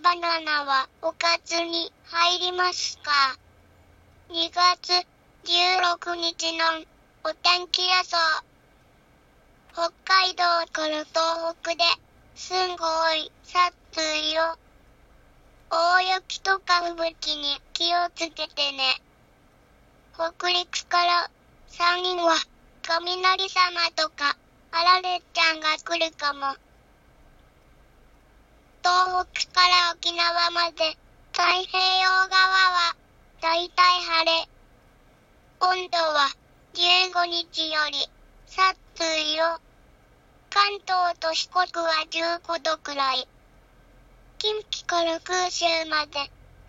魚はおかずに入りますか ?2 月16日のお天気予想。北海道から東北ですんごい殺意よ。大雪とか吹雪に気をつけてね。北陸から山陰は雷様とかあられちゃんが来るかも。北から沖縄まで太平洋側はだいたい晴れ。温度は15日より殺意よ。関東と四国は15度くらい。近畿から九州まで、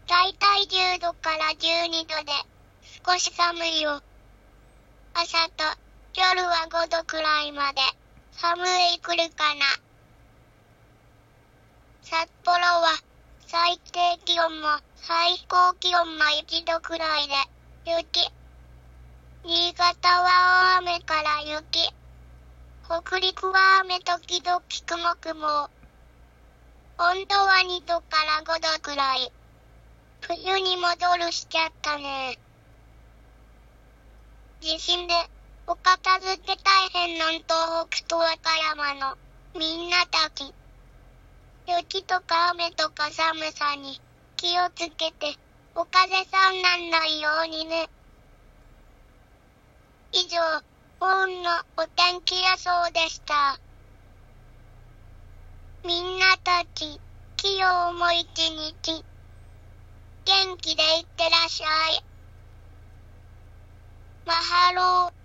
だいたい10度から12度で、少し寒いよ。朝と夜は5度くらいまで、寒い来るかな。札幌は、最低気温も最高気温も1度くらいで、雪。新潟は大雨から雪。北陸は雨時々雲雲。温度は2度から5度くらい。冬に戻るしちゃったね。地震で、お片付け大変の東北と和歌山のみんなたち。雪とか雨とか寒さに気をつけて、お風邪さんなんないようにね。以上、本のお天気予想でした。みんなたち、今日も一日、元気でいってらっしゃい。マハロー。